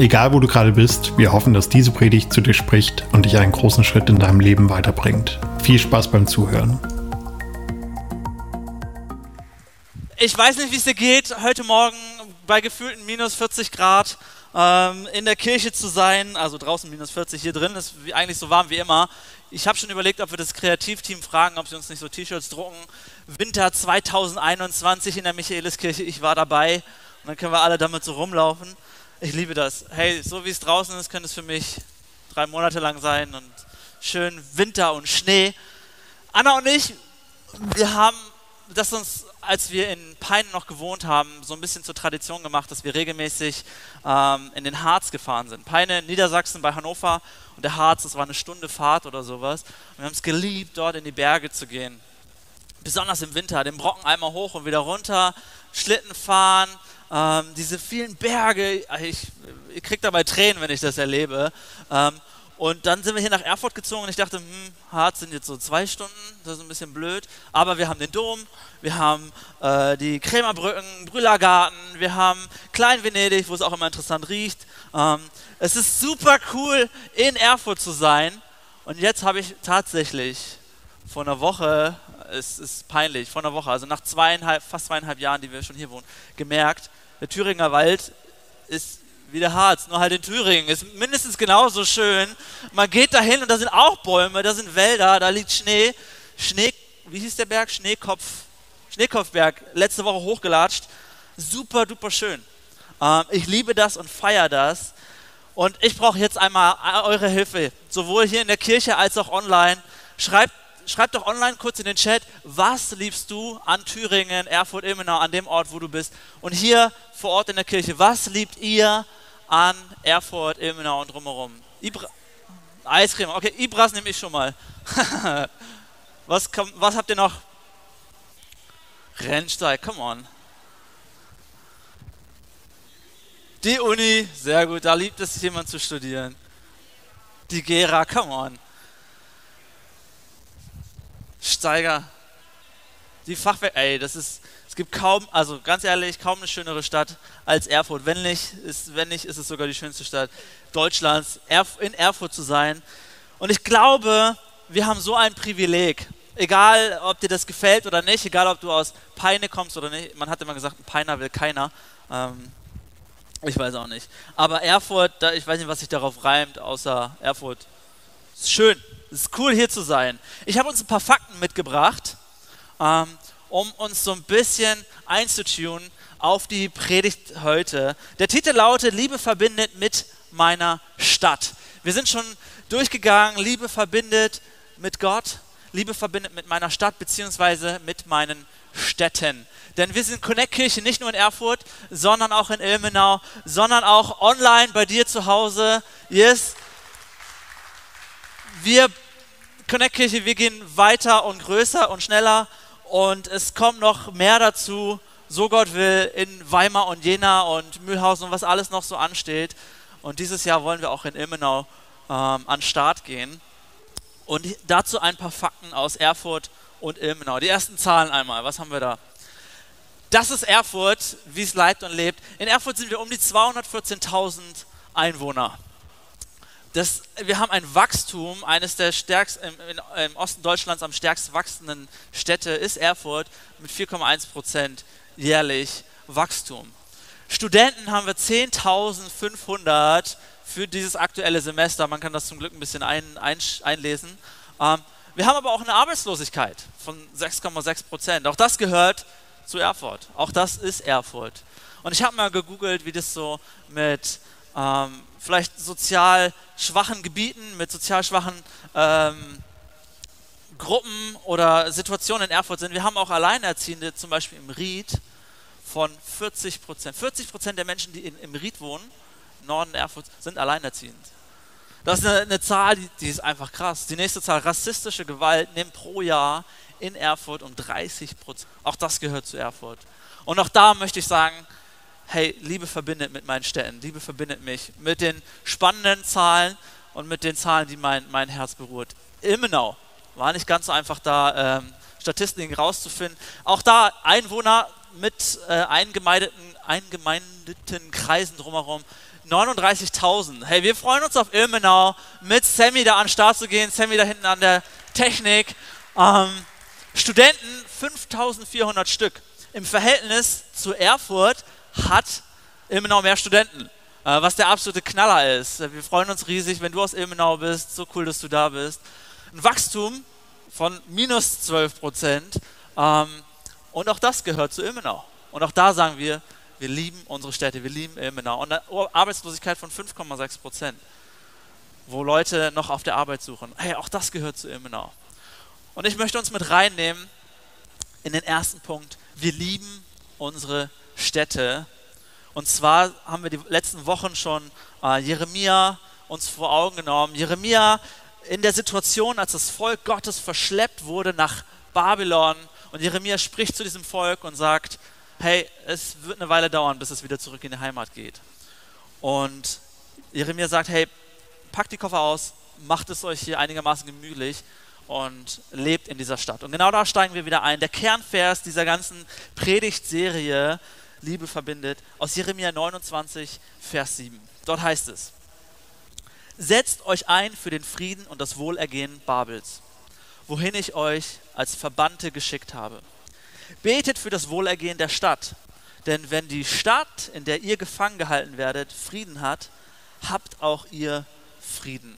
Egal wo du gerade bist, wir hoffen, dass diese Predigt zu dir spricht und dich einen großen Schritt in deinem Leben weiterbringt. Viel Spaß beim Zuhören. Ich weiß nicht, wie es dir geht, heute Morgen bei gefühlten minus 40 Grad ähm, in der Kirche zu sein. Also draußen minus 40, hier drin ist eigentlich so warm wie immer. Ich habe schon überlegt, ob wir das Kreativteam fragen, ob sie uns nicht so T-Shirts drucken. Winter 2021 in der Michaeliskirche, ich war dabei. Und dann können wir alle damit so rumlaufen. Ich liebe das. Hey, so wie es draußen ist, könnte es für mich drei Monate lang sein und schön Winter und Schnee. Anna und ich, wir haben das uns, als wir in Peine noch gewohnt haben, so ein bisschen zur Tradition gemacht, dass wir regelmäßig ähm, in den Harz gefahren sind. Peine in Niedersachsen bei Hannover und der Harz, das war eine Stunde Fahrt oder sowas. Und wir haben es geliebt, dort in die Berge zu gehen. Besonders im Winter, den Brocken einmal hoch und wieder runter, Schlitten fahren, ähm, diese vielen Berge, ich, ich kriege dabei Tränen, wenn ich das erlebe. Ähm, und dann sind wir hier nach Erfurt gezogen und ich dachte, hm, Harz sind jetzt so zwei Stunden, das ist ein bisschen blöd. Aber wir haben den Dom, wir haben äh, die Krämerbrücken, Brüllergarten, wir haben Klein-Venedig, wo es auch immer interessant riecht. Ähm, es ist super cool, in Erfurt zu sein. Und jetzt habe ich tatsächlich vor einer Woche, es ist peinlich, vor einer Woche, also nach zweieinhalb, fast zweieinhalb Jahren, die wir schon hier wohnen, gemerkt, der Thüringer Wald ist wie der Harz, nur halt in Thüringen. Ist mindestens genauso schön. Man geht dahin und da sind auch Bäume, da sind Wälder, da liegt Schnee. Schnee, wie hieß der Berg? Schneekopf. Schneekopfberg, letzte Woche hochgelatscht. Super duper schön. Ähm, ich liebe das und feiere das. Und ich brauche jetzt einmal eure Hilfe, sowohl hier in der Kirche als auch online. Schreibt schreib doch online kurz in den Chat, was liebst du an Thüringen, Erfurt, Ilmenau, an dem Ort, wo du bist. Und hier vor Ort in der Kirche, was liebt ihr an Erfurt, Ilmenau und drumherum? Ibra Eiscreme, okay, Ibras nehme ich schon mal. was, was habt ihr noch? Rennsteig, come on. Die Uni, sehr gut, da liebt es jemand zu studieren. Die Gera, come on. Steiger, die Fachwerk, ey, das ist, es gibt kaum, also ganz ehrlich, kaum eine schönere Stadt als Erfurt. Wenn nicht, ist, wenn nicht, ist es sogar die schönste Stadt Deutschlands, in Erfurt zu sein. Und ich glaube, wir haben so ein Privileg. Egal, ob dir das gefällt oder nicht, egal, ob du aus Peine kommst oder nicht. Man hat immer gesagt, ein Peiner will keiner. Ähm, ich weiß auch nicht. Aber Erfurt, da, ich weiß nicht, was sich darauf reimt, außer Erfurt. Ist schön. Es ist cool hier zu sein. Ich habe uns ein paar Fakten mitgebracht, ähm, um uns so ein bisschen einzutunen auf die Predigt heute. Der Titel lautet Liebe verbindet mit meiner Stadt. Wir sind schon durchgegangen, Liebe verbindet mit Gott, Liebe verbindet mit meiner Stadt beziehungsweise mit meinen Städten. Denn wir sind Connect Kirche nicht nur in Erfurt, sondern auch in Ilmenau, sondern auch online bei dir zu Hause. Yes, wir Connect Kirche, wir gehen weiter und größer und schneller und es kommt noch mehr dazu, so Gott will, in Weimar und Jena und Mühlhausen und was alles noch so ansteht. Und dieses Jahr wollen wir auch in Ilmenau ähm, an Start gehen. Und dazu ein paar Fakten aus Erfurt und Ilmenau. Die ersten Zahlen einmal. Was haben wir da? Das ist Erfurt, wie es lebt und lebt. In Erfurt sind wir um die 214.000 Einwohner das, wir haben ein Wachstum, eines der stärksten, im, im, Osten Deutschlands am stärksten wachsenden Städte ist Erfurt mit 4,1 Prozent jährlich Wachstum. Studenten haben wir 10.500 für dieses aktuelle Semester. Man kann das zum Glück ein bisschen ein, ein, einlesen. Ähm, wir haben aber auch eine Arbeitslosigkeit von 6,6 Prozent. Auch das gehört zu Erfurt. Auch das ist Erfurt. Und ich habe mal gegoogelt, wie das so mit ähm, vielleicht sozial schwachen Gebieten, mit sozial schwachen ähm, Gruppen oder Situationen in Erfurt sind. Wir haben auch Alleinerziehende, zum Beispiel im Ried, von 40 Prozent. 40 Prozent der Menschen, die in, im Ried wohnen, im Norden Erfurt, sind alleinerziehend. Das ist eine, eine Zahl, die, die, ist einfach krass. Die nächste Zahl, rassistische Gewalt nimmt pro Jahr in Erfurt um 30 Prozent. Auch das gehört zu Erfurt. Und auch da möchte ich sagen, hey, Liebe verbindet mit meinen Städten, Liebe verbindet mich mit den spannenden Zahlen und mit den Zahlen, die mein, mein Herz berührt. Immenau war nicht ganz so einfach da ähm, Statistiken rauszufinden. Auch da Einwohner mit äh, eingemeindeten, eingemeindeten Kreisen drumherum 39.000. Hey, wir freuen uns auf Ilmenau, mit Sammy da an den Start zu gehen. Sammy da hinten an der Technik. Ähm, Studenten 5.400 Stück. Im Verhältnis zu Erfurt hat Ilmenau mehr Studenten, äh, was der absolute Knaller ist. Wir freuen uns riesig, wenn du aus Ilmenau bist. So cool, dass du da bist. Ein Wachstum von minus 12 Prozent. Ähm, und auch das gehört zu Ilmenau. Und auch da sagen wir, wir lieben unsere Städte, wir lieben Ilmenau. Und eine Arbeitslosigkeit von 5,6 Prozent, wo Leute noch auf der Arbeit suchen. Hey, auch das gehört zu Ilmenau. Und ich möchte uns mit reinnehmen in den ersten Punkt. Wir lieben unsere Städte. Und zwar haben wir die letzten Wochen schon äh, Jeremia uns vor Augen genommen. Jeremia in der Situation, als das Volk Gottes verschleppt wurde nach Babylon. Und Jeremia spricht zu diesem Volk und sagt, hey, es wird eine Weile dauern, bis es wieder zurück in die Heimat geht. Und Jeremia sagt, hey, packt die Koffer aus, macht es euch hier einigermaßen gemütlich und lebt in dieser Stadt. Und genau da steigen wir wieder ein. Der Kernvers dieser ganzen Predigtserie Liebe verbindet aus Jeremia 29, Vers 7. Dort heißt es, Setzt euch ein für den Frieden und das Wohlergehen Babels, wohin ich euch als Verbannte geschickt habe. Betet für das Wohlergehen der Stadt, denn wenn die Stadt, in der ihr gefangen gehalten werdet, Frieden hat, habt auch ihr Frieden.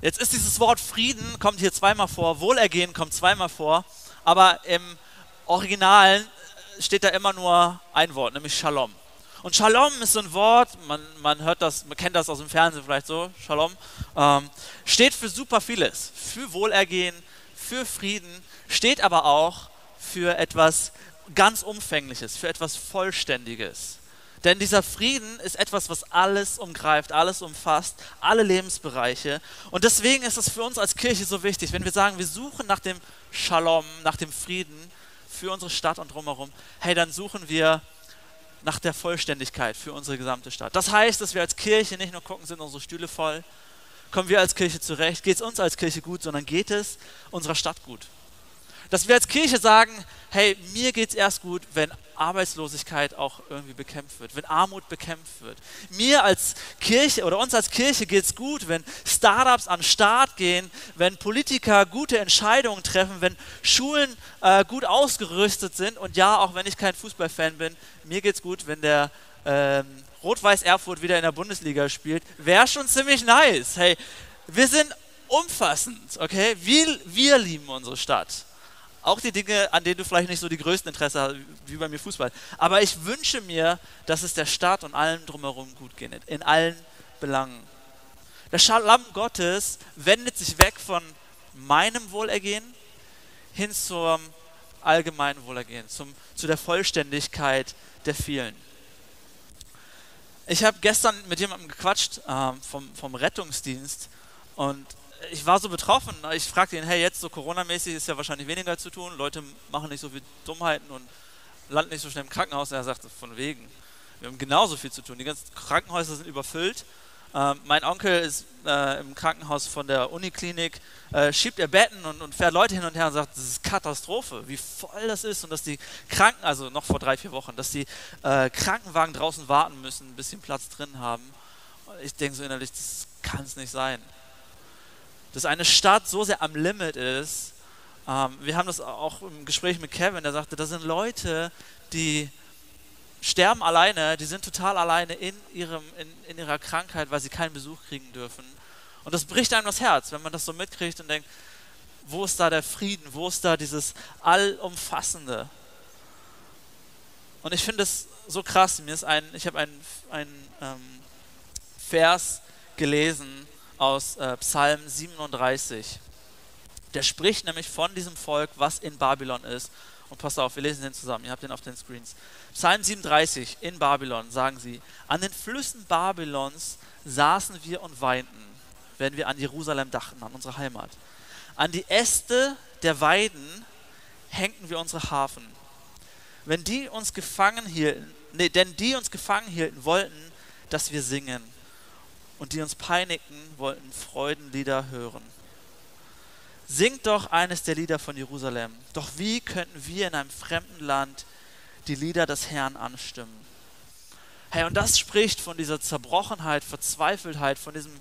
Jetzt ist dieses Wort Frieden, kommt hier zweimal vor, Wohlergehen kommt zweimal vor, aber im Originalen steht da immer nur ein Wort, nämlich Shalom. Und Shalom ist so ein Wort, man, man hört das, man kennt das aus dem Fernsehen vielleicht so, Shalom, ähm, steht für super vieles, für Wohlergehen, für Frieden, steht aber auch für etwas ganz Umfängliches, für etwas Vollständiges. Denn dieser Frieden ist etwas, was alles umgreift, alles umfasst, alle Lebensbereiche. Und deswegen ist es für uns als Kirche so wichtig, wenn wir sagen, wir suchen nach dem Shalom, nach dem Frieden für unsere Stadt und drumherum, hey, dann suchen wir nach der Vollständigkeit für unsere gesamte Stadt. Das heißt, dass wir als Kirche nicht nur gucken, sind unsere Stühle voll, kommen wir als Kirche zurecht, geht es uns als Kirche gut, sondern geht es unserer Stadt gut. Dass wir als Kirche sagen, hey, mir geht es erst gut, wenn Arbeitslosigkeit auch irgendwie bekämpft wird, wenn Armut bekämpft wird. Mir als Kirche oder uns als Kirche geht es gut, wenn Startups an Start gehen, wenn Politiker gute Entscheidungen treffen, wenn Schulen äh, gut ausgerüstet sind. Und ja, auch wenn ich kein Fußballfan bin, mir geht es gut, wenn der ähm, Rot-Weiß Erfurt wieder in der Bundesliga spielt. Wäre schon ziemlich nice. Hey, wir sind umfassend, okay? Wir, wir lieben unsere Stadt. Auch die Dinge, an denen du vielleicht nicht so die größten Interesse hast, wie bei mir Fußball. Aber ich wünsche mir, dass es der Stadt und allem drumherum gut geht, in allen Belangen. Der Schalam Gottes wendet sich weg von meinem Wohlergehen hin zum allgemeinen Wohlergehen, zum, zu der Vollständigkeit der vielen. Ich habe gestern mit jemandem gequatscht äh, vom, vom Rettungsdienst und ich war so betroffen. Ich fragte ihn, hey, jetzt so Corona-mäßig ist ja wahrscheinlich weniger zu tun. Leute machen nicht so viel Dummheiten und landen nicht so schnell im Krankenhaus. Und er sagte, von wegen. Wir haben genauso viel zu tun. Die ganzen Krankenhäuser sind überfüllt. Ähm, mein Onkel ist äh, im Krankenhaus von der Uniklinik, äh, schiebt er Betten und, und, fährt Leute hin und her und sagt, das ist Katastrophe, wie voll das ist und dass die Kranken, also noch vor drei, vier Wochen, dass die äh, Krankenwagen draußen warten müssen, ein bisschen Platz drin haben. Ich denke so innerlich, das kann es nicht sein dass eine Stadt so sehr am Limit ist. Ähm, wir haben das auch im Gespräch mit Kevin, der sagte, da sind Leute, die sterben alleine, die sind total alleine in, ihrem, in, in ihrer Krankheit, weil sie keinen Besuch kriegen dürfen. Und das bricht einem das Herz, wenn man das so mitkriegt und denkt, wo ist da der Frieden, wo ist da dieses Allumfassende? Und ich finde es so krass, mir ist ein, ich habe einen, ähm, Vers gelesen, aus äh, Psalm 37. Der spricht nämlich von diesem Volk, was in Babylon ist Und passt auf, wir lesen den zusammen. Ihr habt den auf den Screens. Psalm 37 in Babylon sagen sie: An den Flüssen Babylons saßen wir und weinten, wenn wir an Jerusalem dachten, an unsere Heimat. An die Äste der Weiden hängten wir unsere Hafen. Wenn die uns gefangen hielten, nee, denn die uns gefangen hielten, wollten, dass wir singen. Und die uns peinigten, wollten Freudenlieder hören. Singt doch eines der Lieder von Jerusalem. Doch wie könnten wir in einem fremden Land die Lieder des Herrn anstimmen? Hey, und das spricht von dieser Zerbrochenheit, Verzweifeltheit, von diesem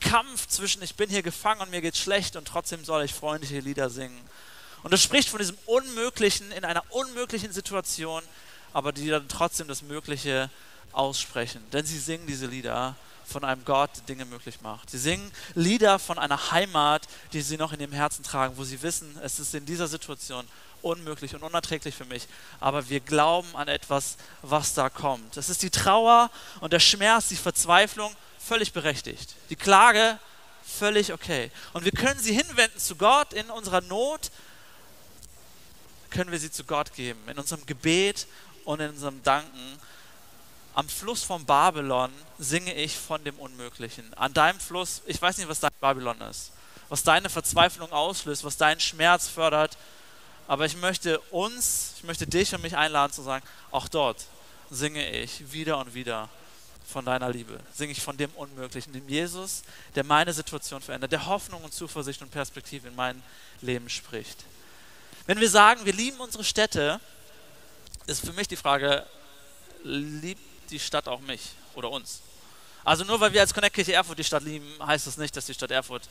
Kampf zwischen ich bin hier gefangen und mir geht's schlecht und trotzdem soll ich freundliche Lieder singen. Und das spricht von diesem Unmöglichen in einer unmöglichen Situation, aber die dann trotzdem das Mögliche aussprechen. Denn sie singen diese Lieder von einem Gott, der Dinge möglich macht. Sie singen Lieder von einer Heimat, die sie noch in ihrem Herzen tragen, wo sie wissen, es ist in dieser Situation unmöglich und unerträglich für mich, aber wir glauben an etwas, was da kommt. Es ist die Trauer und der Schmerz, die Verzweiflung völlig berechtigt. Die Klage völlig okay. Und wir können sie hinwenden zu Gott in unserer Not, können wir sie zu Gott geben, in unserem Gebet und in unserem Danken am Fluss von Babylon singe ich von dem Unmöglichen. An deinem Fluss, ich weiß nicht, was dein Babylon ist, was deine Verzweiflung auslöst, was deinen Schmerz fördert, aber ich möchte uns, ich möchte dich und mich einladen zu sagen, auch dort singe ich wieder und wieder von deiner Liebe, singe ich von dem Unmöglichen, dem Jesus, der meine Situation verändert, der Hoffnung und Zuversicht und Perspektive in mein Leben spricht. Wenn wir sagen, wir lieben unsere Städte, ist für mich die Frage, liebt die Stadt auch mich oder uns. Also nur weil wir als Connect-Kirche Erfurt die Stadt lieben, heißt das nicht, dass die Stadt Erfurt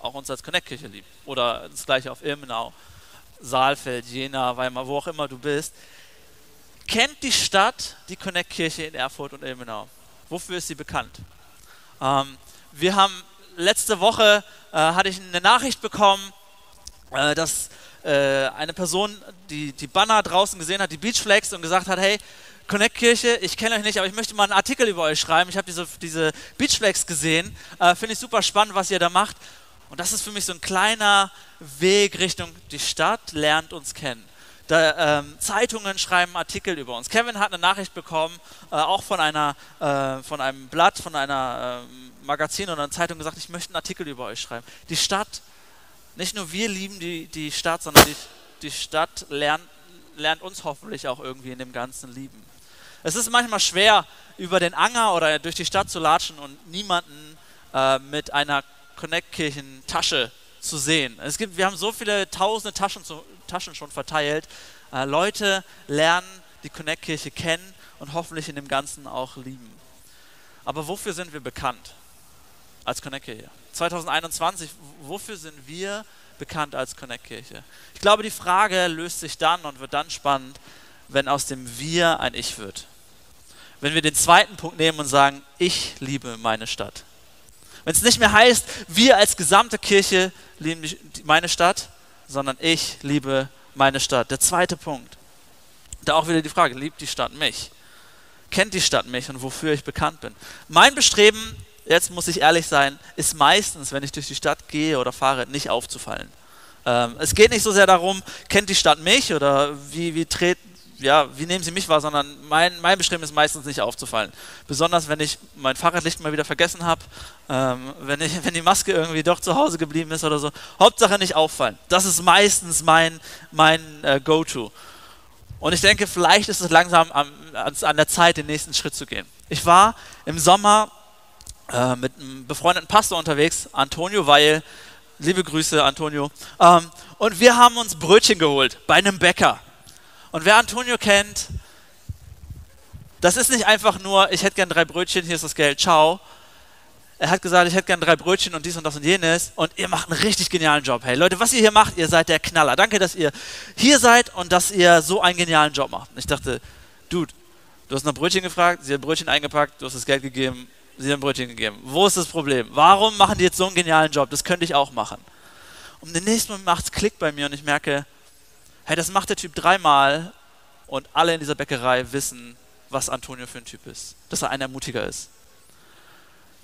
auch uns als Connect-Kirche liebt. Oder das gleiche auf Ilmenau, Saalfeld, Jena, Weimar, wo auch immer du bist. Kennt die Stadt die Connect-Kirche in Erfurt und Ilmenau? Wofür ist sie bekannt? Ähm, wir haben letzte Woche äh, hatte ich eine Nachricht bekommen, äh, dass eine Person die, die Banner draußen gesehen hat, die Beachflags und gesagt hat, hey, Connect Kirche, ich kenne euch nicht, aber ich möchte mal einen Artikel über euch schreiben. Ich habe diese, diese Beachflags gesehen, äh, finde ich super spannend, was ihr da macht. Und das ist für mich so ein kleiner Weg Richtung die Stadt lernt uns kennen. Da, ähm, Zeitungen schreiben Artikel über uns. Kevin hat eine Nachricht bekommen, äh, auch von, einer, äh, von einem Blatt, von einer äh, Magazin oder einer Zeitung gesagt, ich möchte einen Artikel über euch schreiben. Die Stadt, nicht nur wir lieben die, die Stadt, sondern die, die Stadt lernt, lernt uns hoffentlich auch irgendwie in dem Ganzen lieben. Es ist manchmal schwer, über den Anger oder durch die Stadt zu latschen und niemanden äh, mit einer Connect-Kirchen-Tasche zu sehen. Es gibt, wir haben so viele tausende Taschen, zu, Taschen schon verteilt. Äh, Leute lernen die Connect-Kirche kennen und hoffentlich in dem Ganzen auch lieben. Aber wofür sind wir bekannt als Connect-Kirche? 2021, wofür sind wir bekannt als Connect-Kirche? Ich glaube, die Frage löst sich dann und wird dann spannend, wenn aus dem Wir ein Ich wird. Wenn wir den zweiten Punkt nehmen und sagen, ich liebe meine Stadt. Wenn es nicht mehr heißt, wir als gesamte Kirche lieben meine Stadt, sondern ich liebe meine Stadt. Der zweite Punkt. Da auch wieder die Frage, liebt die Stadt mich? Kennt die Stadt mich und wofür ich bekannt bin? Mein Bestreben, jetzt muss ich ehrlich sein, ist meistens, wenn ich durch die Stadt gehe oder fahre, nicht aufzufallen. Ähm, es geht nicht so sehr darum, kennt die Stadt mich oder wie, wie, tret, ja, wie nehmen sie mich wahr, sondern mein, mein Bestreben ist meistens nicht aufzufallen. Besonders wenn ich mein Fahrradlicht mal wieder vergessen habe, ähm, wenn, wenn die Maske irgendwie doch zu Hause geblieben ist oder so. Hauptsache nicht auffallen. Das ist meistens mein, mein äh, Go-To. Und ich denke, vielleicht ist es langsam am, an der Zeit, den nächsten Schritt zu gehen. Ich war im Sommer äh, mit einem befreundeten Pastor unterwegs, Antonio Weil. Liebe Grüße, Antonio. Ähm, und wir haben uns Brötchen geholt bei einem Bäcker. Und wer Antonio kennt, das ist nicht einfach nur, ich hätte gern drei Brötchen, hier ist das Geld, ciao. Er hat gesagt, ich hätte gern drei Brötchen und dies und das und jenes. Und ihr macht einen richtig genialen Job. Hey Leute, was ihr hier macht, ihr seid der Knaller. Danke, dass ihr hier seid und dass ihr so einen genialen Job macht. Und ich dachte, Dude, du hast nach Brötchen gefragt, sie hat Brötchen eingepackt, du hast das Geld gegeben, sie haben Brötchen gegeben. Wo ist das Problem? Warum machen die jetzt so einen genialen Job? Das könnte ich auch machen. Und im nächsten Moment macht es Klick bei mir und ich merke, Hey, das macht der Typ dreimal und alle in dieser Bäckerei wissen, was Antonio für ein Typ ist. Dass er ein Ermutiger ist.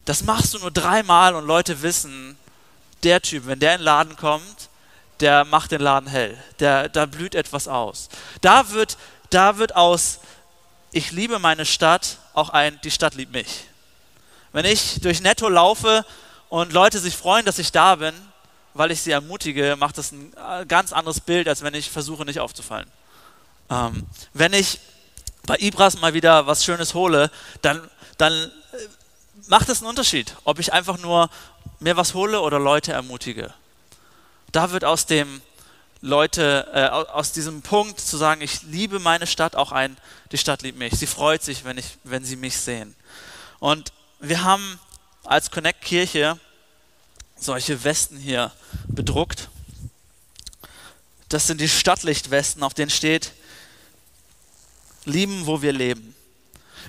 Das machst du nur dreimal und Leute wissen, der Typ, wenn der in den Laden kommt, der macht den Laden hell. Der, da blüht etwas aus. Da wird, da wird aus, ich liebe meine Stadt, auch ein, die Stadt liebt mich. Wenn ich durch Netto laufe und Leute sich freuen, dass ich da bin, weil ich sie ermutige, macht das ein äh, ganz anderes Bild, als wenn ich versuche, nicht aufzufallen. Ähm, wenn ich bei Ibras mal wieder was Schönes hole, dann, dann äh, macht es einen Unterschied, ob ich einfach nur mir was hole oder Leute ermutige. Da wird aus dem Leute, äh, aus diesem Punkt zu sagen, ich liebe meine Stadt auch ein, die Stadt liebt mich. Sie freut sich, wenn, ich, wenn sie mich sehen. Und wir haben als Connect Kirche solche Westen hier bedruckt. Das sind die Stadtlichtwesten, auf denen steht, lieben, wo wir leben.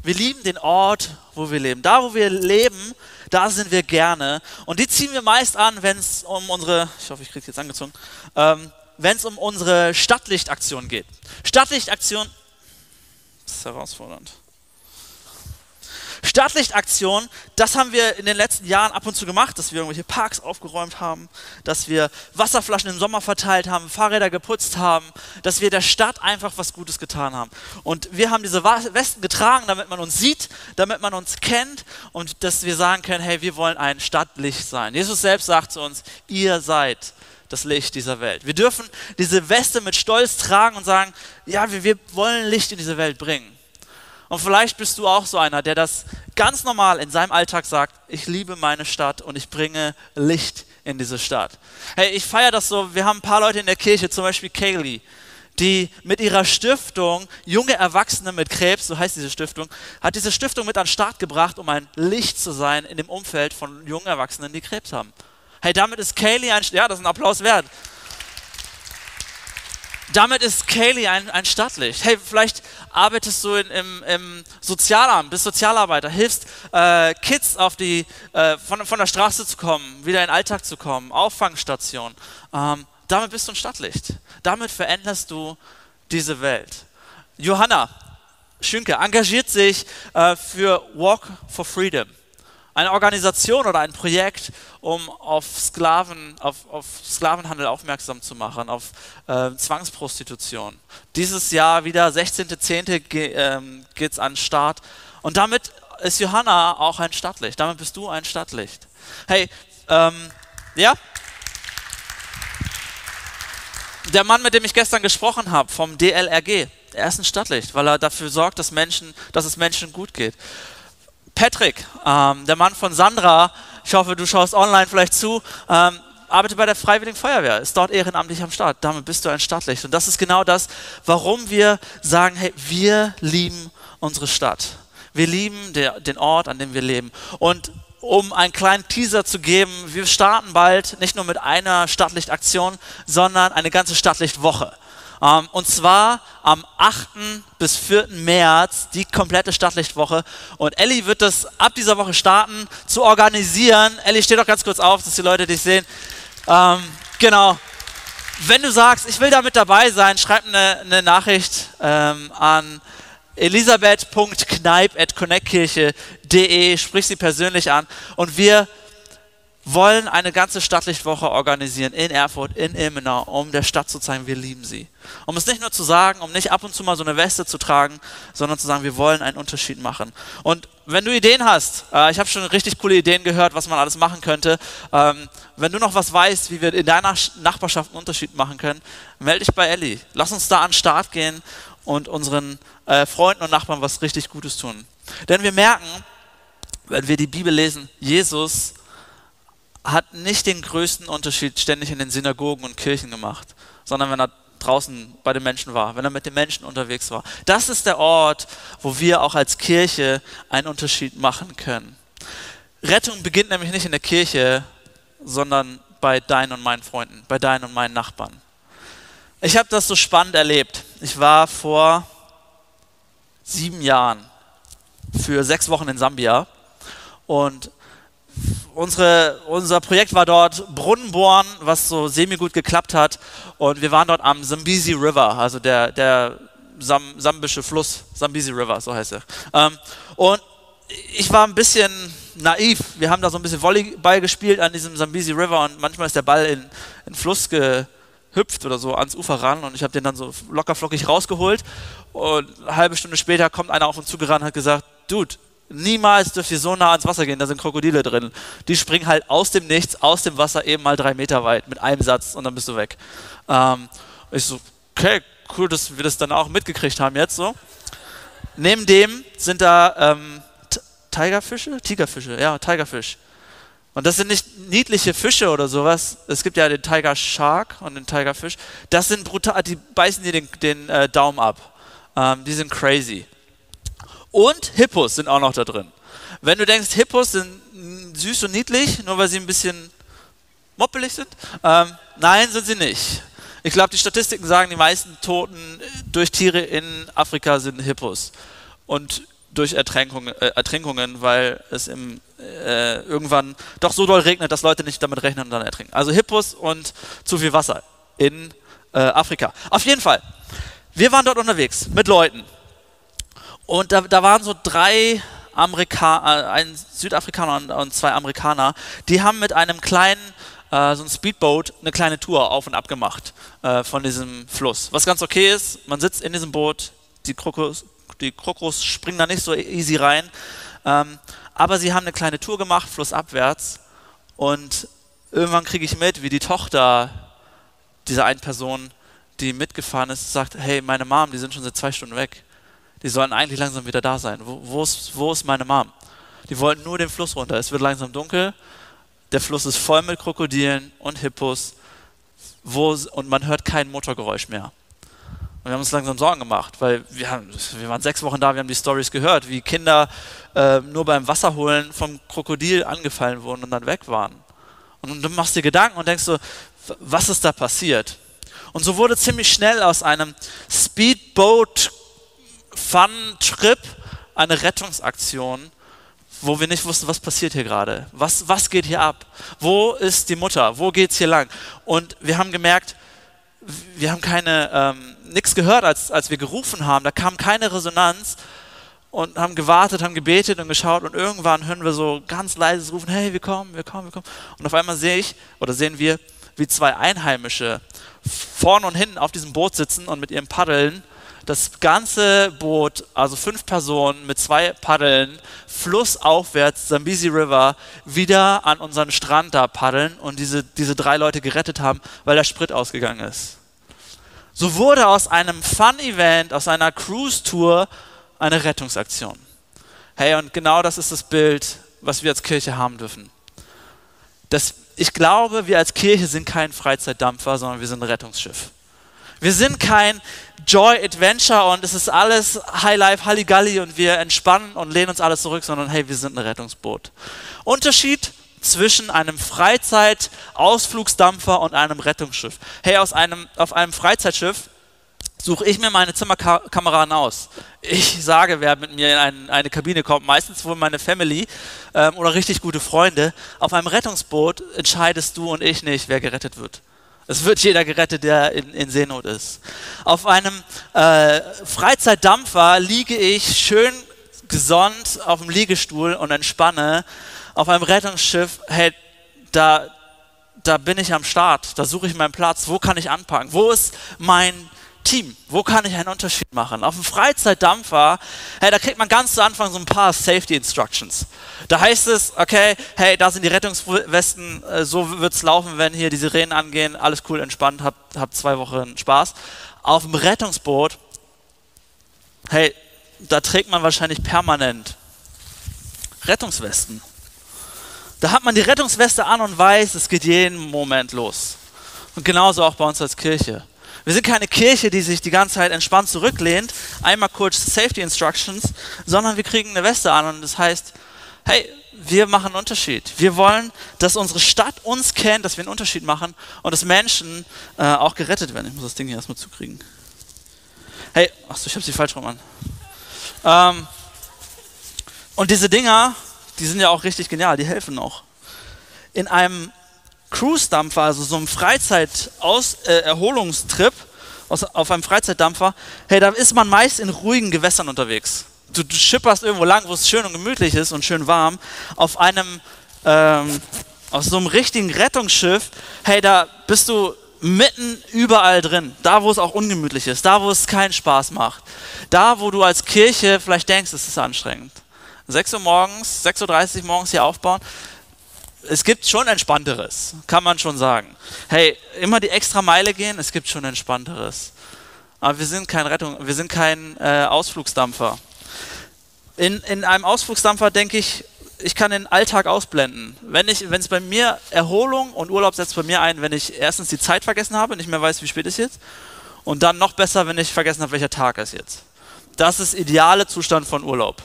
Wir lieben den Ort, wo wir leben. Da, wo wir leben, da sind wir gerne. Und die ziehen wir meist an, wenn es um unsere, ich hoffe, ich kriege jetzt angezogen, ähm, wenn es um unsere Stadtlichtaktion geht. Stadtlichtaktion ist herausfordernd. Stadtlichtaktion, das haben wir in den letzten Jahren ab und zu gemacht, dass wir irgendwelche Parks aufgeräumt haben, dass wir Wasserflaschen im Sommer verteilt haben, Fahrräder geputzt haben, dass wir der Stadt einfach was Gutes getan haben. Und wir haben diese Westen getragen, damit man uns sieht, damit man uns kennt und dass wir sagen können, hey, wir wollen ein Stadtlicht sein. Jesus selbst sagt zu uns, ihr seid das Licht dieser Welt. Wir dürfen diese Weste mit Stolz tragen und sagen, ja, wir, wir wollen Licht in diese Welt bringen. Und vielleicht bist du auch so einer, der das ganz normal in seinem Alltag sagt, ich liebe meine Stadt und ich bringe Licht in diese Stadt. Hey, ich feiere das so, wir haben ein paar Leute in der Kirche, zum Beispiel Kaylee, die mit ihrer Stiftung junge Erwachsene mit Krebs, so heißt diese Stiftung, hat diese Stiftung mit an den Start gebracht, um ein Licht zu sein in dem Umfeld von jungen Erwachsenen, die Krebs haben. Hey, damit ist Kaylee ein, ja, das ist ein Applaus wert. Damit ist Kaylee ein, ein Stadtlicht. Hey, vielleicht arbeitest du in, im, im, Sozialamt, bist Sozialarbeiter, hilfst äh, Kids auf die, äh, von, von der Straße zu kommen, wieder in den Alltag zu kommen, Auffangstation. Ähm, damit bist du ein Stadtlicht. Damit veränderst du diese Welt. Johanna Schünke engagiert sich äh, für Walk for Freedom eine Organisation oder ein Projekt, um auf Sklaven, auf, auf Sklavenhandel aufmerksam zu machen, auf äh, Zwangsprostitution. Dieses Jahr wieder 16.10. Ge, ähm, geht es an den Start. Und damit ist Johanna auch ein Stadtlicht. Damit bist du ein Stadtlicht. Hey, ähm, ja? Der Mann, mit dem ich gestern gesprochen habe, vom DLRG, er ist ein Stadtlicht, weil er dafür sorgt, dass, Menschen, dass es Menschen gut geht. Patrick, ähm, der Mann von Sandra, ich hoffe, du schaust online vielleicht zu, ähm, arbeitet bei der Freiwilligen Feuerwehr, ist dort ehrenamtlich am Start. Damit bist du ein Stadtlicht. Und das ist genau das, warum wir sagen, hey, wir lieben unsere Stadt. Wir lieben der, den Ort, an dem wir leben. Und um einen kleinen Teaser zu geben, wir starten bald nicht nur mit einer Stadtlichtaktion, sondern eine ganze Stadtlichtwoche. Ähm, und zwar am 8. bis 4. März, die komplette Stadtlichtwoche. Und Elli wird das ab dieser Woche starten, zu organisieren. Elli, steh doch ganz kurz auf, dass die Leute dich sehen. Ähm, genau. Wenn du sagst, ich will da mit dabei sein, schreib eine, eine Nachricht ähm, an elisabeth.kneip.connectkirche.de, sprich sie persönlich an und wir wollen eine ganze Stadtlichtwoche organisieren in Erfurt, in Ilmenau, um der Stadt zu zeigen, wir lieben sie. Um es nicht nur zu sagen, um nicht ab und zu mal so eine Weste zu tragen, sondern zu sagen, wir wollen einen Unterschied machen. Und wenn du Ideen hast, äh, ich habe schon richtig coole Ideen gehört, was man alles machen könnte. Ähm, wenn du noch was weißt, wie wir in deiner Nachbarschaft einen Unterschied machen können, melde dich bei Elli. Lass uns da an den Start gehen und unseren äh, Freunden und Nachbarn was richtig Gutes tun. Denn wir merken, wenn wir die Bibel lesen, Jesus hat nicht den größten Unterschied ständig in den Synagogen und Kirchen gemacht, sondern wenn er draußen bei den Menschen war, wenn er mit den Menschen unterwegs war. Das ist der Ort, wo wir auch als Kirche einen Unterschied machen können. Rettung beginnt nämlich nicht in der Kirche, sondern bei deinen und meinen Freunden, bei deinen und meinen Nachbarn. Ich habe das so spannend erlebt. Ich war vor sieben Jahren für sechs Wochen in Sambia und unsere, unser Projekt war dort Brunnen bohren, was so semi-gut geklappt hat. Und wir waren dort am Zambezi River, also der, der Sam, sambische Fluss, Zambezi River, so heißt er. Ähm, und ich war ein bisschen naiv. Wir haben da so ein bisschen Volleyball gespielt an diesem Zambezi River und manchmal ist der Ball in, den Fluss ge, hüpft oder so ans Ufer ran und ich habe den dann so lockerflockig rausgeholt und eine halbe Stunde später kommt einer auf uns zugerannt und hat gesagt, Dude, niemals dürft ihr so nah ans Wasser gehen, da sind Krokodile drin. Die springen halt aus dem Nichts, aus dem Wasser eben mal drei Meter weit mit einem Satz und dann bist du weg. Ähm, ich so, okay, cool, dass wir das dann auch mitgekriegt haben jetzt so. Neben dem sind da ähm, Tigerfische? Tigerfische, ja, Tigerfisch. Und das sind nicht niedliche Fische oder sowas. Es gibt ja den Tiger Shark und den Tigerfisch. Das sind brutal, die beißen dir den, den äh, Daumen ab. Ähm, die sind crazy. Und Hippos sind auch noch da drin. Wenn du denkst, Hippos sind süß und niedlich, nur weil sie ein bisschen moppelig sind, ähm, nein, sind sie nicht. Ich glaube, die Statistiken sagen, die meisten Toten durch Tiere in Afrika sind Hippos. Und durch Ertrinkungen, äh, Ertrinkungen weil es im, äh, irgendwann doch so doll regnet, dass Leute nicht damit rechnen und dann ertrinken. Also Hippos und zu viel Wasser in äh, Afrika. Auf jeden Fall, wir waren dort unterwegs mit Leuten. Und da, da waren so drei Amerikaner, äh, ein Südafrikaner und, zwei Amerikaner, die haben mit einem kleinen, äh, so ein Speedboat, eine kleine Tour auf und ab gemacht äh, von diesem Fluss. Was ganz okay ist, man sitzt in diesem Boot, die Krokus, die Krokos springen da nicht so easy rein. Ähm, aber sie haben eine kleine Tour gemacht, flussabwärts. Und irgendwann kriege ich mit, wie die Tochter dieser einen Person, die mitgefahren ist, sagt, hey, meine Mom, die sind schon seit zwei Stunden weg. Die sollen eigentlich langsam wieder da sein. Wo, wo, ist, wo ist meine Mom? Die wollten nur den Fluss runter. Es wird langsam dunkel. Der Fluss ist voll mit Krokodilen und Hippos. Wo, und man hört kein Motorgeräusch mehr. Und wir haben uns langsam Sorgen gemacht, weil wir, haben, wir waren sechs Wochen da, wir haben die Stories gehört, wie Kinder äh, nur beim Wasserholen vom Krokodil angefallen wurden und dann weg waren. Und du machst dir Gedanken und denkst so, was ist da passiert? Und so wurde ziemlich schnell aus einem Speedboat-Fun-Trip eine Rettungsaktion, wo wir nicht wussten, was passiert hier gerade. Was, was geht hier ab? Wo ist die Mutter? Wo geht es hier lang? Und wir haben gemerkt, wir haben keine, ähm, nichts gehört, als, als wir gerufen haben. Da kam keine Resonanz und haben gewartet, haben gebetet und geschaut und irgendwann hören wir so ganz leises rufen, hey, wir kommen, wir kommen, wir kommen. Und auf einmal sehe ich oder sehen wir, wie zwei Einheimische vorne und hinten auf diesem Boot sitzen und mit ihren Paddeln das ganze Boot, also fünf Personen mit zwei Paddeln, flussaufwärts, Zambezi River, wieder an unseren Strand da paddeln und diese, diese drei Leute gerettet haben, weil der Sprit ausgegangen ist. So wurde aus einem Fun-Event, aus einer Cruise-Tour eine Rettungsaktion. Hey, und genau das ist das Bild, was wir als Kirche haben dürfen. Das, ich glaube, wir als Kirche sind kein Freizeitdampfer, sondern wir sind ein Rettungsschiff. Wir sind kein Joy Adventure und es ist alles High Life, Halligalli und wir entspannen und lehnen uns alles zurück, sondern hey, wir sind ein Rettungsboot. Unterschied zwischen einem Freizeit-Ausflugsdampfer und einem Rettungsschiff. Hey, aus einem, auf einem Freizeitschiff suche ich mir meine Zimmerkameraden aus. Ich sage, wer mit mir in ein, eine Kabine kommt, meistens wohl meine Family ähm, oder richtig gute Freunde. Auf einem Rettungsboot entscheidest du und ich nicht, wer gerettet wird. Es wird jeder gerettet, der in, in Seenot ist. Auf einem äh, Freizeitdampfer liege ich schön gesund auf dem Liegestuhl und entspanne. Auf einem Rettungsschiff, hey, da, da bin ich am Start, da suche ich meinen Platz, wo kann ich anpacken, wo ist mein Team, wo kann ich einen Unterschied machen? Auf dem Freizeitdampfer, hey, da kriegt man ganz zu Anfang so ein paar Safety Instructions. Da heißt es, okay, hey, da sind die Rettungswesten, äh, so wird es laufen, wenn hier die Sirenen angehen, alles cool, entspannt, habt, habt zwei Wochen Spaß. Auf dem Rettungsboot, hey, da trägt man wahrscheinlich permanent Rettungswesten. Da hat man die Rettungsweste an und weiß, es geht jeden Moment los. Und genauso auch bei uns als Kirche. Wir sind keine Kirche, die sich die ganze Zeit entspannt zurücklehnt, einmal kurz Safety Instructions, sondern wir kriegen eine Weste an und das heißt, hey, wir machen einen Unterschied. Wir wollen, dass unsere Stadt uns kennt, dass wir einen Unterschied machen und dass Menschen äh, auch gerettet werden. Ich muss das Ding hier erstmal zukriegen. Hey, achso, ich habe sie falsch rum an. Ähm, und diese Dinger, die sind ja auch richtig genial, die helfen auch. In einem Cruise-Dampfer, also so einem Freizeit-Erholungstrip äh, auf einem Freizeitdampfer, hey, da ist man meist in ruhigen Gewässern unterwegs du, du schipperst irgendwo lang, wo es schön und gemütlich ist und schön warm, auf einem, ähm, auf so einem richtigen Rettungsschiff, hey, da bist du mitten überall drin, da wo es auch ungemütlich ist, da wo es keinen Spaß macht, da wo du als Kirche vielleicht denkst, es ist anstrengend. 6 Uhr morgens, 6.30 Uhr morgens hier aufbauen, es gibt schon entspannteres, kann man schon sagen. Hey, immer die extra Meile gehen, es gibt schon entspannteres. Aber wir sind kein Rettung, wir sind kein äh, Ausflugsdampfer. In, in einem Ausflugsdampfer denke ich, ich kann den Alltag ausblenden. Wenn es bei mir Erholung und Urlaub setzt bei mir ein, wenn ich erstens die Zeit vergessen habe, nicht mehr weiß, wie spät es jetzt, und dann noch besser, wenn ich vergessen habe, welcher Tag es jetzt. Das ist ideale Zustand von Urlaub.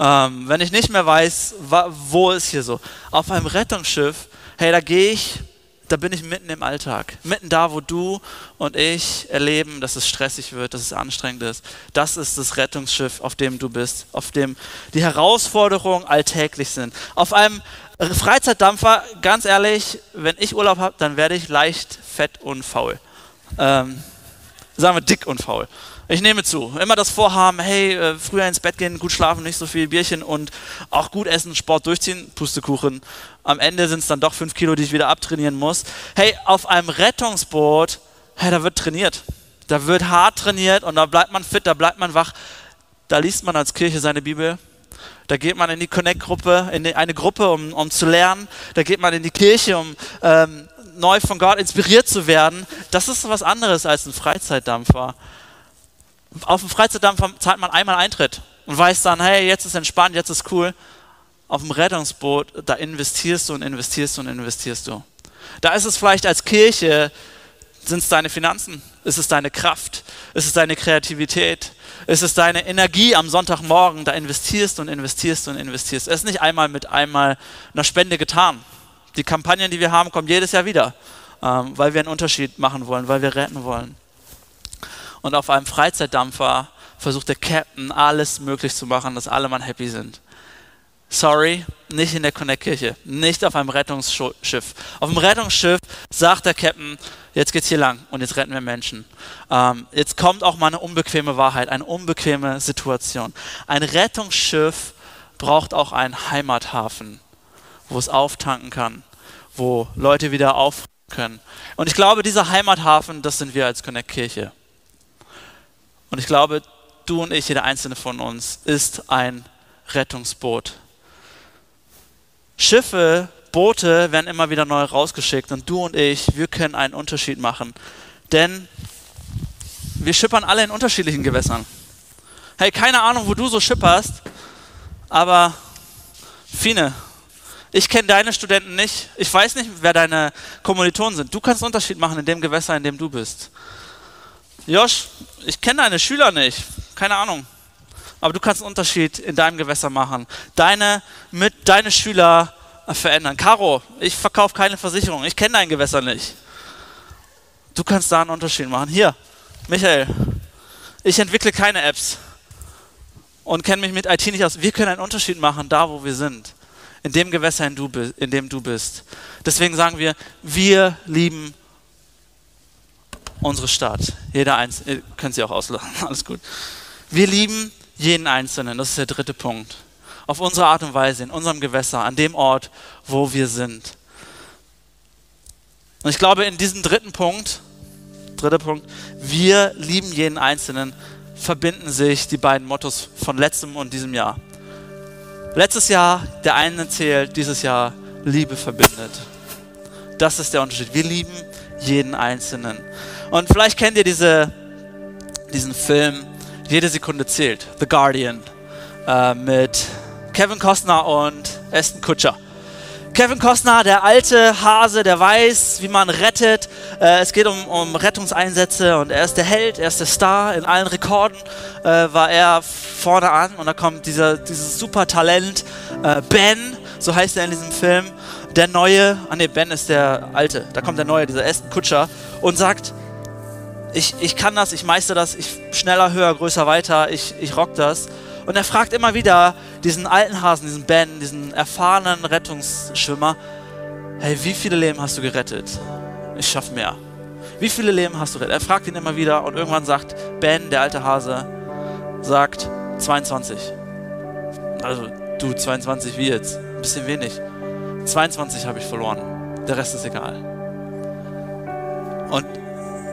Ähm, wenn ich nicht mehr weiß, wo ist hier so. Auf einem Rettungsschiff, hey, da gehe ich, da bin ich mitten im Alltag. Mitten da, wo du und ich erleben, dass es stressig wird, dass es anstrengend ist. Das ist das Rettungsschiff, auf dem du bist, auf dem die Herausforderungen alltäglich sind. Auf einem Freizeitdampfer, ganz ehrlich, wenn ich Urlaub habe, dann werde ich leicht fett und faul. Ähm, sagen wir dick und faul. Ich nehme zu. Immer das Vorhaben, hey, äh, früher ins Bett gehen, gut schlafen, nicht so viel Bierchen und auch gut essen, Sport durchziehen, Pustekuchen. Am Ende sind es dann doch fünf Kilo, die ich wieder abtrainieren muss. Hey, auf einem Rettungsboot, hey, da wird trainiert. Da wird hart trainiert und da bleibt man fit, da bleibt man wach. Da liest man als Kirche seine Bibel. Da geht man in die Connect-Gruppe, in eine Gruppe, um, um zu lernen. Da geht man in die Kirche, um ähm, neu von Gott inspiriert zu werden. Das ist was anderes als ein Freizeitdampfer auf dem Freizeitdampfer zahlt man einmal Eintritt und weiß dann, hey, jetzt ist entspannt, jetzt ist cool. Auf dem Rettungsboot, da investierst du und investierst du und investierst du. Da ist es vielleicht als Kirche, sind es deine Finanzen, ist es deine Kraft, ist es deine Kreativität, ist es deine Energie am Sonntagmorgen, da investierst du und investierst du und investierst. Es ist nicht einmal mit einmal einer Spende getan. Die Kampagnen, die wir haben, kommen jedes Jahr wieder, ähm, weil wir einen Unterschied machen wollen, weil wir retten wollen. Und auf einem Freizeitdampfer versucht der Captain alles möglich zu machen, dass alle Mann happy sind. Sorry, nicht in der Connect-Kirche, nicht auf einem Rettungsschiff. Auf dem Rettungsschiff sagt der Captain, jetzt geht's hier lang und jetzt retten wir Menschen. Ähm, jetzt kommt auch mal eine unbequeme Wahrheit, eine unbequeme Situation. Ein Rettungsschiff braucht auch einen Heimathafen, wo es auftanken kann, wo Leute wieder auf können. Und ich glaube, dieser Heimathafen, das sind wir als Connect-Kirche. Und ich glaube, du und ich, jeder einzelne von uns, ist ein Rettungsboot. Schiffe, Boote werden immer wieder neu rausgeschickt und du und ich, wir können einen Unterschied machen. Denn wir schippern alle in unterschiedlichen Gewässern. Hey, keine Ahnung, wo du so schipperst, aber Fine, ich kenne deine Studenten nicht. Ich weiß nicht, wer deine Kommilitonen sind. Du kannst einen Unterschied machen in dem Gewässer, in dem du bist. Josh, ich kenne deine Schüler nicht, keine Ahnung. Aber du kannst einen Unterschied in deinem Gewässer machen. Deine, mit, deine Schüler verändern. Caro, ich verkaufe keine Versicherung, ich kenne dein Gewässer nicht. Du kannst da einen Unterschied machen. Hier, Michael, ich entwickle keine Apps und kenne mich mit IT nicht aus. Wir können einen Unterschied machen, da wo wir sind. In dem Gewässer, in, du, in dem du bist. Deswegen sagen wir, wir lieben unsere Stadt. Jeder Einzelne, ihr könnt sie auch auslachen, alles gut. Wir lieben jeden Einzelnen, das ist der dritte Punkt. Auf unsere Art und Weise, in unserem Gewässer, an dem Ort, wo wir sind. Und ich glaube, in diesem dritten Punkt, dritter Punkt, wir lieben jeden Einzelnen, verbinden sich die beiden Mottos von letztem und diesem Jahr. Letztes Jahr, der eine zählt, dieses Jahr, Liebe verbindet. Das ist der Unterschied. Wir lieben jeden Einzelnen. Und vielleicht kennt ihr diese, diesen Film, jede Sekunde zählt, The Guardian, äh, mit Kevin Costner und Aston Kutcher. Kevin Costner, der alte Hase, der weiß, wie man rettet. Äh, es geht um, um, Rettungseinsätze und er ist der Held, er ist der Star. In allen Rekorden äh, war er vorne an und da kommt dieser, dieses super Talent äh, Ben, so heißt er in diesem Film, der neue, ah ne, Ben ist der alte, da kommt der neue, dieser Aston Kutscher und sagt, ich, ich kann das, ich meister das, ich schneller, höher, größer, weiter, ich, ich rock das. Und er fragt immer wieder diesen alten Hasen, diesen Ben, diesen erfahrenen Rettungsschwimmer, hey, wie viele Leben hast du gerettet? Ich schaff mehr. Wie viele Leben hast du gerettet? Er fragt ihn immer wieder und irgendwann sagt Ben, der alte Hase, sagt 22. Also du 22 wie jetzt? Ein bisschen wenig. 22 habe ich verloren. Der Rest ist egal. Und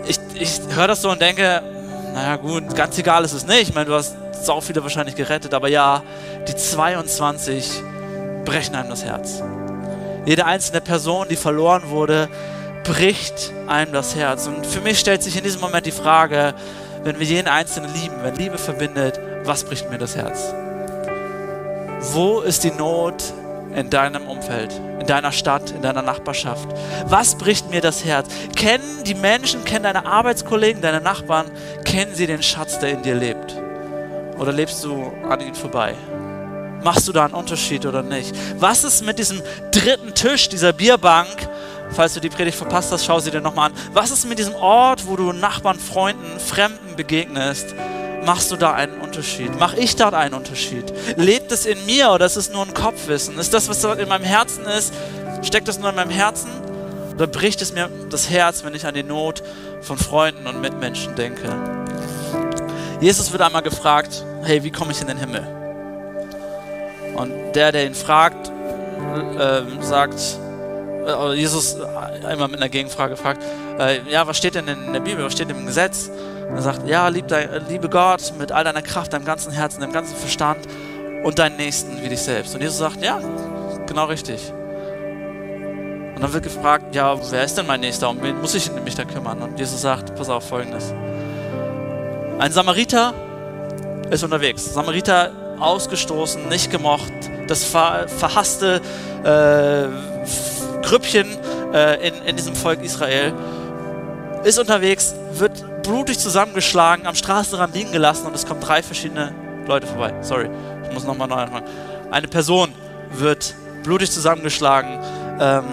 ich, ich höre das so und denke, naja gut, ganz egal ist es nicht. Ich meine, du hast so viele wahrscheinlich gerettet, aber ja, die 22 brechen einem das Herz. Jede einzelne Person, die verloren wurde, bricht einem das Herz. Und für mich stellt sich in diesem Moment die Frage, wenn wir jeden Einzelnen lieben, wenn Liebe verbindet, was bricht mir das Herz? Wo ist die Not in deinem Umfeld, in deiner Stadt, in deiner Nachbarschaft? Was bricht mir das Herz? Kennen die Menschen, kennen deine Arbeitskollegen, deine Nachbarn, kennen sie den Schatz, der in dir lebt? Oder lebst du an ihnen vorbei? Machst du da einen Unterschied oder nicht? Was ist mit diesem dritten Tisch, dieser Bierbank? Falls du die Predigt verpasst hast, schau sie dir nochmal an. Was ist mit diesem Ort, wo du Nachbarn, Freunden, Fremden begegnest? Machst du da einen Unterschied? Mach ich da einen Unterschied? Lebt es in mir oder ist es nur ein Kopfwissen? Ist das, was in meinem Herzen ist, steckt es nur in meinem Herzen? Oder bricht es mir das Herz, wenn ich an die Not von Freunden und Mitmenschen denke? Jesus wird einmal gefragt, hey, wie komme ich in den Himmel? Und der, der ihn fragt, äh, sagt, äh, Jesus einmal mit einer Gegenfrage fragt, äh, ja, was steht denn in der Bibel, was steht im Gesetz? Und er sagt, ja, lieb dein, liebe Gott mit all deiner Kraft, deinem ganzen Herzen, deinem ganzen Verstand und deinen Nächsten wie dich selbst. Und Jesus sagt, ja, genau richtig. Und dann wird gefragt, ja, wer ist denn mein Nächster? Um wen muss ich mich da kümmern? Und Jesus sagt, pass auf, folgendes. Ein Samariter ist unterwegs. Samariter ausgestoßen, nicht gemocht, das ver verhasste äh, Grüppchen äh, in, in diesem Volk Israel ist unterwegs, wird blutig zusammengeschlagen, am Straßenrand liegen gelassen und es kommen drei verschiedene Leute vorbei. Sorry, ich muss nochmal neu anfangen. Eine Person wird blutig zusammengeschlagen, ähm,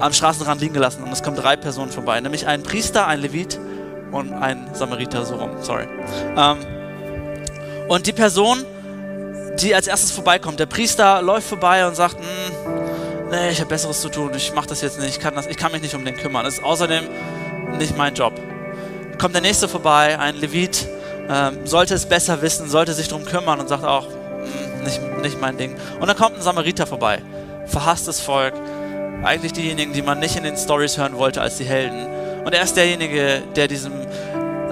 am Straßenrand liegen gelassen und es kommen drei Personen vorbei, nämlich ein Priester, ein Levit und ein Samariter, so rum, sorry. Ähm, und die Person, die als erstes vorbeikommt, der Priester läuft vorbei und sagt, hm, nee, ich habe Besseres zu tun, ich mache das jetzt nicht, ich kann, das, ich kann mich nicht um den kümmern, das ist außerdem nicht mein Job. Kommt der nächste vorbei, ein Levit, ähm, sollte es besser wissen, sollte sich darum kümmern und sagt auch, hm, nicht, nicht mein Ding. Und dann kommt ein Samariter vorbei, verhasstes Volk, eigentlich diejenigen, die man nicht in den Stories hören wollte als die Helden. Und er ist derjenige, der diesem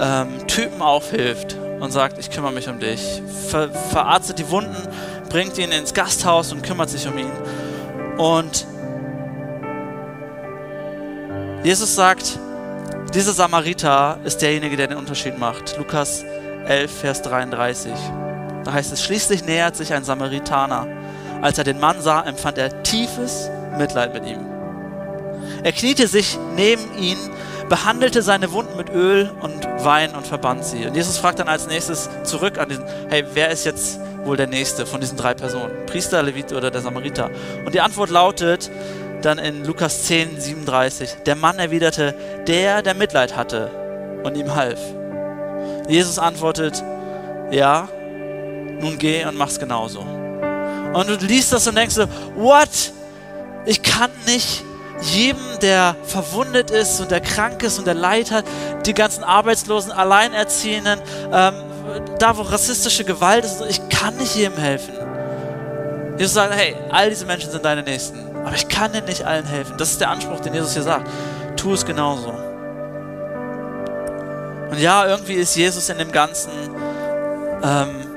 ähm, Typen aufhilft und sagt, ich kümmere mich um dich. Ver verarztet die Wunden, bringt ihn ins Gasthaus und kümmert sich um ihn. Und Jesus sagt, dieser Samariter ist derjenige, der den Unterschied macht. Lukas 11, Vers 33. Da heißt es, schließlich nähert sich ein Samaritaner. Als er den Mann sah, empfand er tiefes Mitleid mit ihm. Er kniete sich neben ihn behandelte seine Wunden mit Öl und Wein und verband sie. Und Jesus fragt dann als nächstes zurück an diesen, hey, wer ist jetzt wohl der Nächste von diesen drei Personen? Priester, Levit oder der Samariter? Und die Antwort lautet dann in Lukas 10, 37, der Mann erwiderte, der, der Mitleid hatte und ihm half. Jesus antwortet, ja, nun geh und mach's genauso. Und du liest das und denkst so, what? Ich kann nicht jedem, der verwundet ist und der krank ist und der Leid hat, die ganzen Arbeitslosen, Alleinerziehenden, ähm, da wo rassistische Gewalt ist, ich kann nicht jedem helfen. Jesus sagt, hey, all diese Menschen sind deine Nächsten, aber ich kann dir nicht allen helfen. Das ist der Anspruch, den Jesus hier sagt. Tu es genauso. Und ja, irgendwie ist Jesus in dem Ganzen ähm,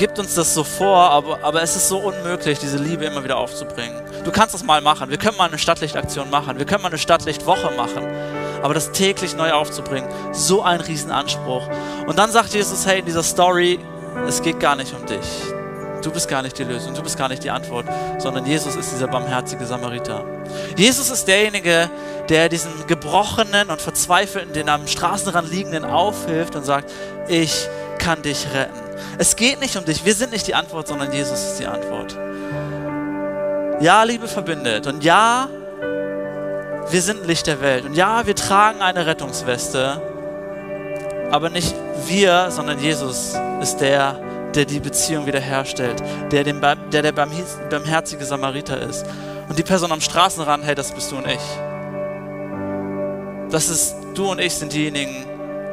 gibt uns das so vor, aber, aber es ist so unmöglich, diese Liebe immer wieder aufzubringen. Du kannst das mal machen. Wir können mal eine Stadtlichtaktion machen. Wir können mal eine Stadtlichtwoche machen. Aber das täglich neu aufzubringen, so ein Riesenanspruch. Und dann sagt Jesus, hey, in dieser Story, es geht gar nicht um dich. Du bist gar nicht die Lösung, du bist gar nicht die Antwort, sondern Jesus ist dieser barmherzige Samariter. Jesus ist derjenige, der diesen gebrochenen und verzweifelten, den am Straßenrand liegenden aufhilft und sagt, ich kann dich retten. Es geht nicht um dich. Wir sind nicht die Antwort, sondern Jesus ist die Antwort. Ja, Liebe verbindet. Und ja, wir sind Licht der Welt. Und ja, wir tragen eine Rettungsweste. Aber nicht wir, sondern Jesus ist der, der die Beziehung wiederherstellt, der, den, der der barmherzige Samariter ist. Und die Person am Straßenrand, hey, das bist du und ich. Das ist, du und ich sind diejenigen,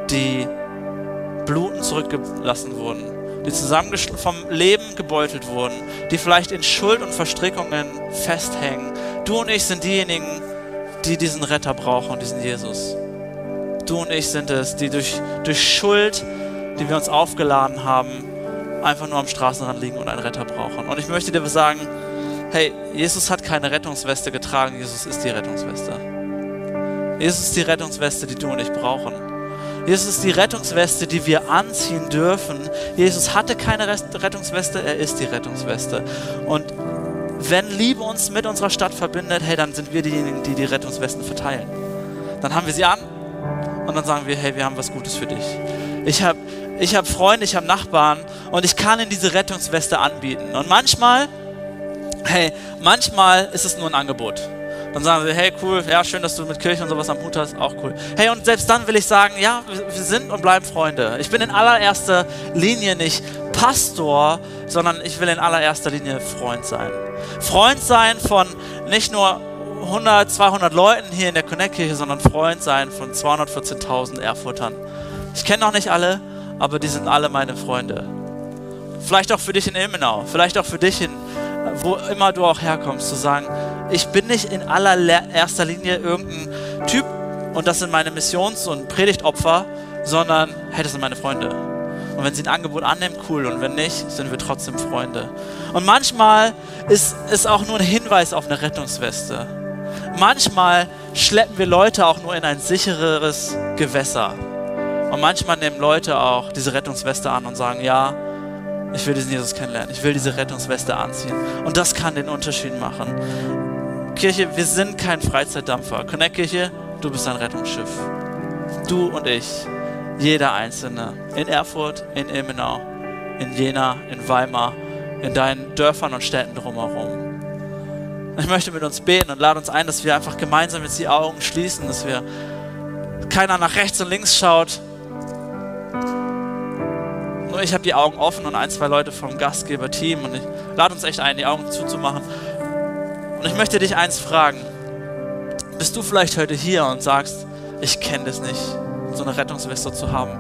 die bluten zurückgelassen wurden die zusammen vom Leben gebeutelt wurden, die vielleicht in Schuld und Verstrickungen festhängen. Du und ich sind diejenigen, die diesen Retter brauchen, diesen Jesus. Du und ich sind es, die durch, durch Schuld, die wir uns aufgeladen haben, einfach nur am Straßenrand liegen und einen Retter brauchen. Und ich möchte dir sagen, hey, Jesus hat keine Rettungsweste getragen, Jesus ist die Rettungsweste. Jesus ist die Rettungsweste, die du und ich brauchen. Jesus ist die Rettungsweste, die wir anziehen dürfen. Jesus hatte keine Rettungsweste, er ist die Rettungsweste. Und wenn Liebe uns mit unserer Stadt verbindet, hey, dann sind wir diejenigen, die die Rettungswesten verteilen. Dann haben wir sie an und dann sagen wir, hey, wir haben was Gutes für dich. Ich habe ich hab Freunde, ich habe Nachbarn und ich kann ihnen diese Rettungsweste anbieten. Und manchmal, hey, manchmal ist es nur ein Angebot. Dann sagen sie, hey, cool, ja, schön, dass du mit Kirche und sowas am Hut hast, auch cool. Hey, und selbst dann will ich sagen, ja, wir sind und bleiben Freunde. Ich bin in allererster Linie nicht Pastor, sondern ich will in allererster Linie Freund sein. Freund sein von nicht nur 100, 200 Leuten hier in der Connect-Kirche, sondern Freund sein von 214.000 Erfurtern. Ich kenne noch nicht alle, aber die sind alle meine Freunde. Vielleicht auch für dich in Ilmenau, vielleicht auch für dich in, wo immer du auch herkommst, zu sagen, ich bin nicht in allererster Linie irgendein Typ und das sind meine Missions- und Predigtopfer, sondern hey, das sind meine Freunde. Und wenn sie ein Angebot annehmen, cool. Und wenn nicht, sind wir trotzdem Freunde. Und manchmal ist es auch nur ein Hinweis auf eine Rettungsweste. Manchmal schleppen wir Leute auch nur in ein sichereres Gewässer. Und manchmal nehmen Leute auch diese Rettungsweste an und sagen, ja, ich will diesen Jesus kennenlernen. Ich will diese Rettungsweste anziehen. Und das kann den Unterschied machen. Kirche, wir sind kein Freizeitdampfer. Connect Kirche, du bist ein Rettungsschiff. Du und ich jeder Einzelne. In Erfurt, in Ilmenau, in Jena, in Weimar, in deinen Dörfern und Städten drumherum. Ich möchte mit uns beten und lade uns ein, dass wir einfach gemeinsam jetzt die Augen schließen, dass wir keiner nach rechts und links schaut. Nur ich habe die Augen offen und ein, zwei Leute vom Gastgeber-Team und ich lade uns echt ein, die Augen zuzumachen. Und ich möchte dich eins fragen. Bist du vielleicht heute hier und sagst, ich kenne das nicht? So eine Rettungsweste zu haben.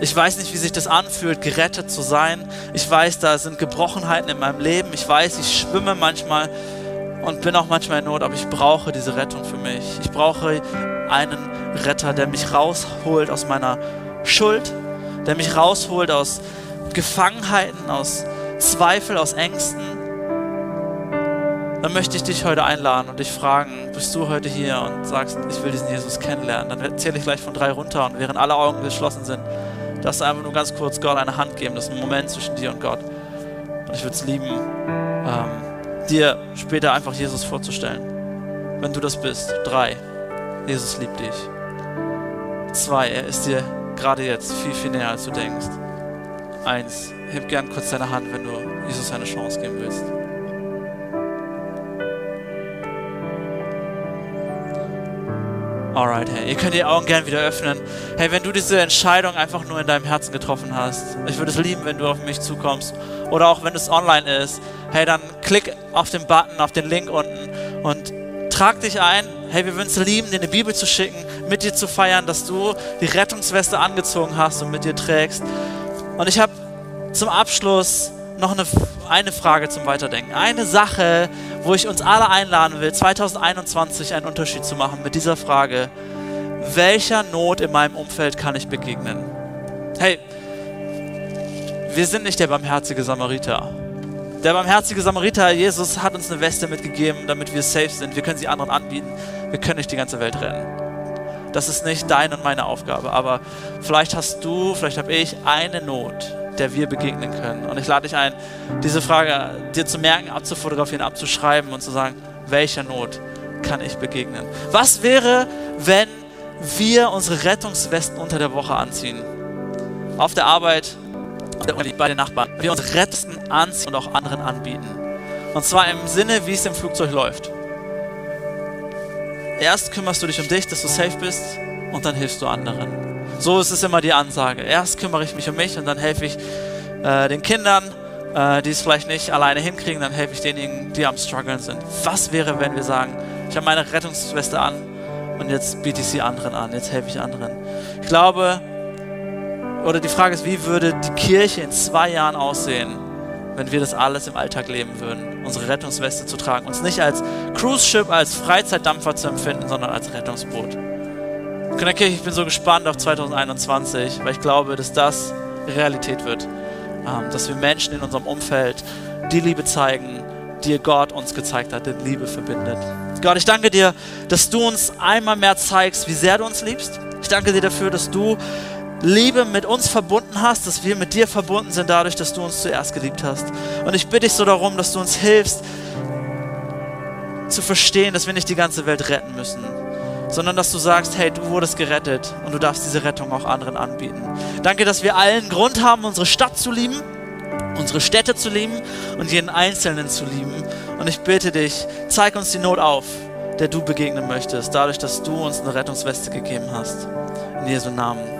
Ich weiß nicht, wie sich das anfühlt, gerettet zu sein. Ich weiß, da sind Gebrochenheiten in meinem Leben. Ich weiß, ich schwimme manchmal und bin auch manchmal in Not, aber ich brauche diese Rettung für mich. Ich brauche einen Retter, der mich rausholt aus meiner Schuld, der mich rausholt aus Gefangenheiten, aus Zweifel, aus Ängsten dann möchte ich dich heute einladen und dich fragen, bist du heute hier und sagst, ich will diesen Jesus kennenlernen? Dann erzähle ich gleich von drei runter und während alle Augen geschlossen sind, darfst du einfach nur ganz kurz Gott eine Hand geben. Das ist ein Moment zwischen dir und Gott. Und ich würde es lieben, ähm, dir später einfach Jesus vorzustellen. Wenn du das bist. Drei, Jesus liebt dich. Zwei, er ist dir gerade jetzt viel, viel näher, als du denkst. Eins, heb gern kurz deine Hand, wenn du Jesus eine Chance geben willst. Alright, hey, ihr könnt die Augen gerne wieder öffnen. Hey, wenn du diese Entscheidung einfach nur in deinem Herzen getroffen hast, ich würde es lieben, wenn du auf mich zukommst. Oder auch wenn es online ist, hey, dann klick auf den Button, auf den Link unten und trag dich ein. Hey, wir würden es lieben, dir eine Bibel zu schicken, mit dir zu feiern, dass du die Rettungsweste angezogen hast und mit dir trägst. Und ich habe zum Abschluss noch eine, eine Frage zum Weiterdenken. Eine Sache, wo ich uns alle einladen will, 2021 einen Unterschied zu machen mit dieser Frage, welcher Not in meinem Umfeld kann ich begegnen? Hey, wir sind nicht der barmherzige Samariter. Der barmherzige Samariter, Jesus, hat uns eine Weste mitgegeben, damit wir safe sind. Wir können sie anderen anbieten. Wir können nicht die ganze Welt retten. Das ist nicht deine und meine Aufgabe. Aber vielleicht hast du, vielleicht habe ich eine Not, der wir begegnen können. Und ich lade dich ein, diese Frage dir zu merken, abzufotografieren, abzuschreiben und zu sagen, welcher Not kann ich begegnen? Was wäre, wenn wir unsere Rettungswesten unter der Woche anziehen? Auf der Arbeit, bei den Nachbarn. Wir unsere Rettungswesten anziehen und auch anderen anbieten. Und zwar im Sinne, wie es im Flugzeug läuft. Erst kümmerst du dich um dich, dass du safe bist und dann hilfst du anderen. So ist es immer die Ansage. Erst kümmere ich mich um mich und dann helfe ich äh, den Kindern, äh, die es vielleicht nicht alleine hinkriegen, dann helfe ich denjenigen, die am struggeln sind. Was wäre, wenn wir sagen, ich habe meine Rettungsweste an und jetzt biete ich sie anderen an, jetzt helfe ich anderen. Ich glaube, oder die Frage ist, wie würde die Kirche in zwei Jahren aussehen, wenn wir das alles im Alltag leben würden, unsere Rettungsweste zu tragen, uns nicht als Cruise-Ship, als Freizeitdampfer zu empfinden, sondern als Rettungsboot. Connect ich bin so gespannt auf 2021, weil ich glaube, dass das Realität wird. Ähm, dass wir Menschen in unserem Umfeld die Liebe zeigen, die Gott uns gezeigt hat, denn Liebe verbindet. Gott, ich danke dir, dass du uns einmal mehr zeigst, wie sehr du uns liebst. Ich danke dir dafür, dass du Liebe mit uns verbunden hast, dass wir mit dir verbunden sind dadurch, dass du uns zuerst geliebt hast. Und ich bitte dich so darum, dass du uns hilfst zu verstehen, dass wir nicht die ganze Welt retten müssen, sondern dass du sagst, hey, du wurdest gerettet und du darfst diese Rettung auch anderen anbieten. Danke, dass wir allen Grund haben, unsere Stadt zu lieben, unsere Städte zu lieben und jeden Einzelnen zu lieben. Und ich bitte dich, zeig uns die Not auf, der du begegnen möchtest, dadurch, dass du uns eine Rettungsweste gegeben hast. In Jesu Namen.